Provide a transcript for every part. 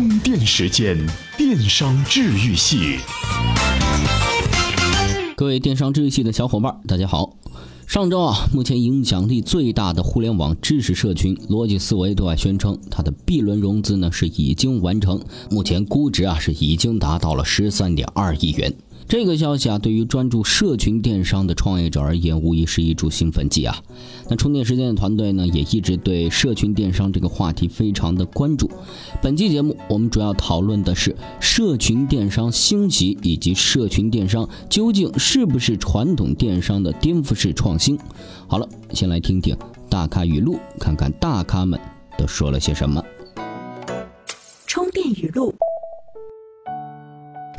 充电时间，电商治愈系。各位电商治愈系的小伙伴，大家好。上周啊，目前影响力最大的互联网知识社群逻辑思维对外宣称，它的 B 轮融资呢是已经完成，目前估值啊是已经达到了十三点二亿元。这个消息啊，对于专注社群电商的创业者而言，无疑是一株兴奋剂啊。那充电时间的团队呢，也一直对社群电商这个话题非常的关注。本期节目，我们主要讨论的是社群电商兴起以及社群电商究竟是不是传统电商的颠覆式创新。好了，先来听听大咖语录，看看大咖们都说了些什么。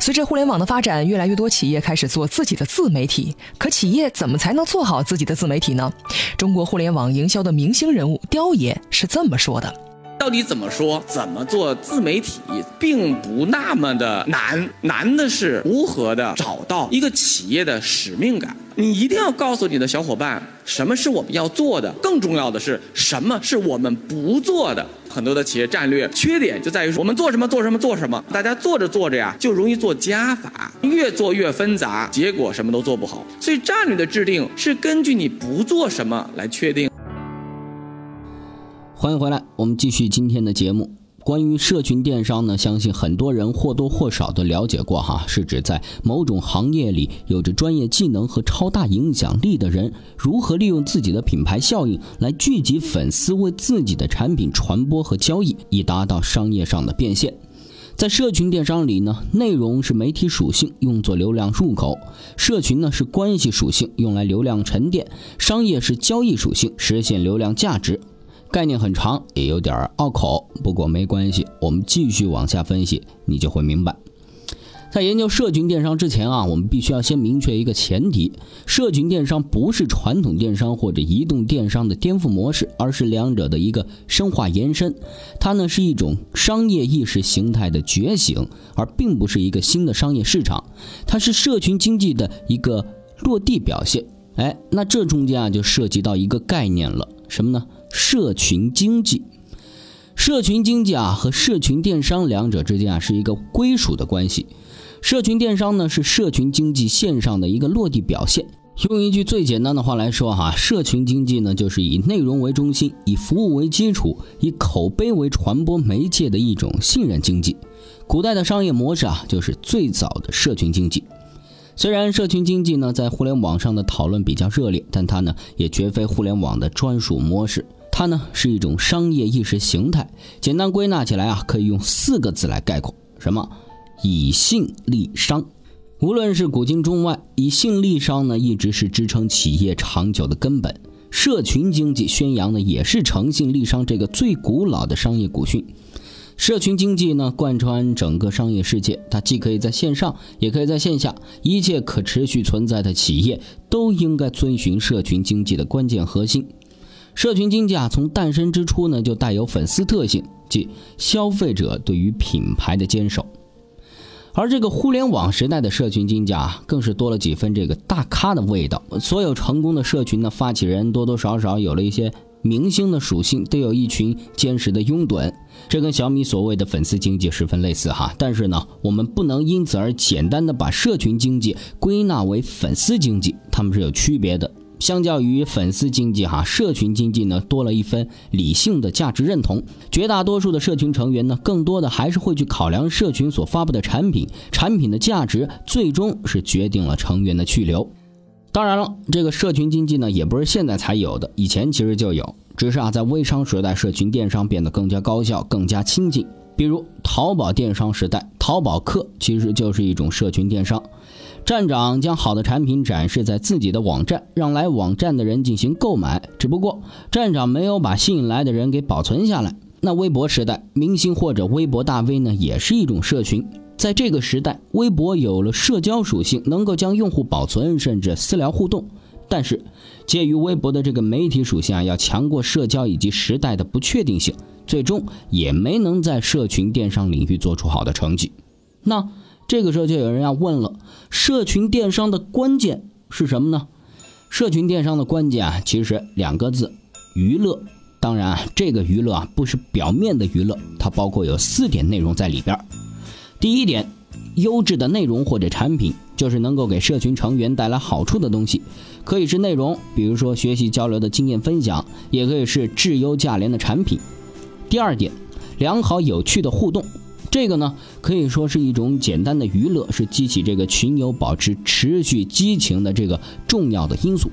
随着互联网的发展，越来越多企业开始做自己的自媒体。可企业怎么才能做好自己的自媒体呢？中国互联网营销的明星人物刁爷是这么说的：到底怎么说？怎么做自媒体，并不那么的难，难的是如何的找到一个企业的使命感。你一定要告诉你的小伙伴，什么是我们要做的，更重要的是什么是我们不做的。很多的企业战略缺点就在于我们做什么做什么做什么，大家做着做着呀，就容易做加法，越做越纷杂，结果什么都做不好。所以战略的制定是根据你不做什么来确定。欢迎回来，我们继续今天的节目。关于社群电商呢，相信很多人或多或少的了解过哈，是指在某种行业里有着专业技能和超大影响力的人，如何利用自己的品牌效应来聚集粉丝，为自己的产品传播和交易，以达到商业上的变现。在社群电商里呢，内容是媒体属性，用作流量入口；社群呢是关系属性，用来流量沉淀；商业是交易属性，实现流量价值。概念很长，也有点拗口，不过没关系，我们继续往下分析，你就会明白。在研究社群电商之前啊，我们必须要先明确一个前提：社群电商不是传统电商或者移动电商的颠覆模式，而是两者的一个深化延伸。它呢是一种商业意识形态的觉醒，而并不是一个新的商业市场。它是社群经济的一个落地表现。哎，那这中间啊就涉及到一个概念了，什么呢？社群经济，社群经济啊和社群电商两者之间啊是一个归属的关系。社群电商呢是社群经济线上的一个落地表现。用一句最简单的话来说哈，社群经济呢就是以内容为中心，以服务为基础，以口碑为传播媒介的一种信任经济。古代的商业模式啊就是最早的社群经济。虽然社群经济呢在互联网上的讨论比较热烈，但它呢也绝非互联网的专属模式。它呢是一种商业意识形态，简单归纳起来啊，可以用四个字来概括：什么？以信立商。无论是古今中外，以信立商呢，一直是支撑企业长久的根本。社群经济宣扬的也是诚信立商这个最古老的商业古训。社群经济呢，贯穿整个商业世界，它既可以在线上，也可以在线下。一切可持续存在的企业都应该遵循社群经济的关键核心。社群经济啊，从诞生之初呢，就带有粉丝特性，即消费者对于品牌的坚守。而这个互联网时代的社群经济啊，更是多了几分这个大咖的味道。所有成功的社群的发起人，多多少少有了一些明星的属性，都有一群坚实的拥趸。这跟小米所谓的粉丝经济十分类似哈。但是呢，我们不能因此而简单的把社群经济归纳为粉丝经济，它们是有区别的。相较于粉丝经济，哈，社群经济呢多了一分理性的价值认同。绝大多数的社群成员呢，更多的还是会去考量社群所发布的产品，产品的价值最终是决定了成员的去留。当然了，这个社群经济呢，也不是现在才有的，以前其实就有，只是啊，在微商时代，社群电商变得更加高效、更加亲近。比如淘宝电商时代，淘宝客其实就是一种社群电商。站长将好的产品展示在自己的网站，让来网站的人进行购买。只不过站长没有把吸引来的人给保存下来。那微博时代，明星或者微博大 V 呢，也是一种社群。在这个时代，微博有了社交属性，能够将用户保存，甚至私聊互动。但是，介于微博的这个媒体属性啊，要强过社交以及时代的不确定性，最终也没能在社群电商领域做出好的成绩。那？这个时候就有人要问了：社群电商的关键是什么呢？社群电商的关键啊，其实两个字：娱乐。当然啊，这个娱乐啊不是表面的娱乐，它包括有四点内容在里边。第一点，优质的内容或者产品，就是能够给社群成员带来好处的东西，可以是内容，比如说学习交流的经验分享，也可以是质优价廉的产品。第二点，良好有趣的互动，这个呢可以说是一种简单的娱乐，是激起这个群友保持持续激情的这个重要的因素。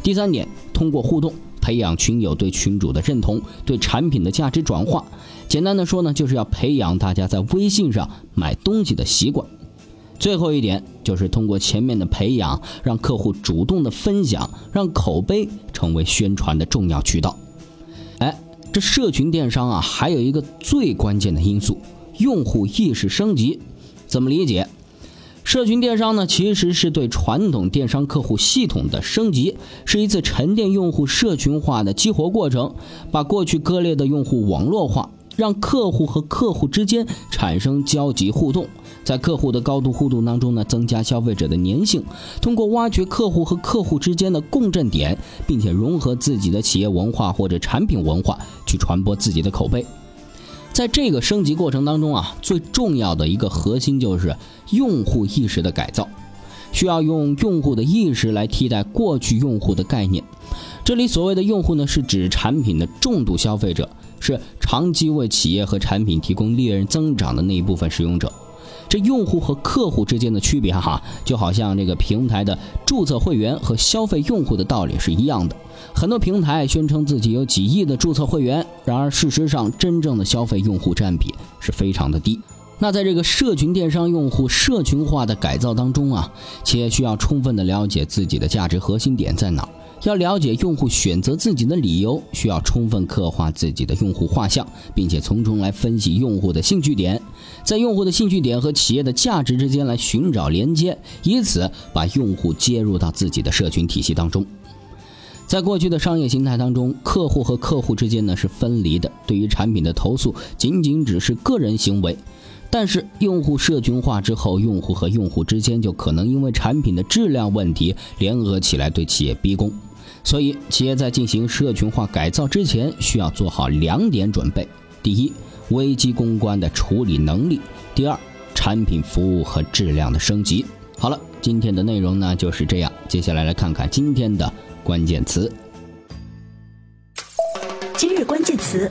第三点，通过互动培养群友对群主的认同，对产品的价值转化。简单的说呢，就是要培养大家在微信上买东西的习惯。最后一点就是通过前面的培养，让客户主动的分享，让口碑成为宣传的重要渠道。哎，这社群电商啊，还有一个最关键的因素，用户意识升级。怎么理解？社群电商呢，其实是对传统电商客户系统的升级，是一次沉淀用户社群化的激活过程，把过去割裂的用户网络化。让客户和客户之间产生交集互动，在客户的高度互动当中呢，增加消费者的粘性。通过挖掘客户和客户之间的共振点，并且融合自己的企业文化或者产品文化，去传播自己的口碑。在这个升级过程当中啊，最重要的一个核心就是用户意识的改造，需要用用户的意识来替代过去用户的概念。这里所谓的用户呢，是指产品的重度消费者。是长期为企业和产品提供利润增长的那一部分使用者，这用户和客户之间的区别哈，就好像这个平台的注册会员和消费用户的道理是一样的。很多平台宣称自己有几亿的注册会员，然而事实上真正的消费用户占比是非常的低。那在这个社群电商用户社群化的改造当中啊，企业需要充分的了解自己的价值核心点在哪儿。要了解用户选择自己的理由，需要充分刻画自己的用户画像，并且从中来分析用户的兴趣点，在用户的兴趣点和企业的价值之间来寻找连接，以此把用户接入到自己的社群体系当中。在过去的商业形态当中，客户和客户之间呢是分离的，对于产品的投诉仅仅只是个人行为。但是用户社群化之后，用户和用户之间就可能因为产品的质量问题联合起来对企业逼宫。所以，企业在进行社群化改造之前，需要做好两点准备：第一，危机公关的处理能力；第二，产品服务和质量的升级。好了，今天的内容呢就是这样。接下来来看看今天的关键词。今日关键词。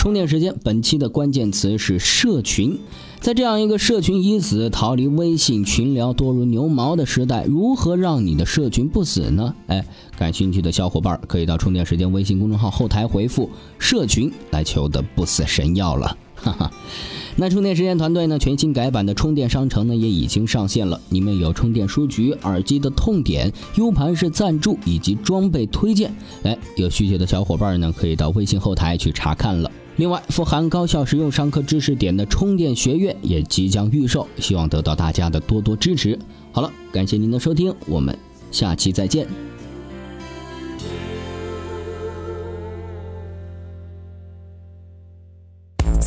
充电时间，本期的关键词是社群。在这样一个社群已死、逃离微信群聊多如牛毛的时代，如何让你的社群不死呢？哎，感兴趣的小伙伴可以到充电时间微信公众号后台回复“社群”来求得不死神药了。哈哈，那充电时间团队呢？全新改版的充电商城呢也已经上线了，里面有充电书局、耳机的痛点、U 盘式赞助以及装备推荐。哎，有需求的小伙伴呢可以到微信后台去查看了。另外，富含高效实用上课知识点的充电学院也即将预售，希望得到大家的多多支持。好了，感谢您的收听，我们下期再见。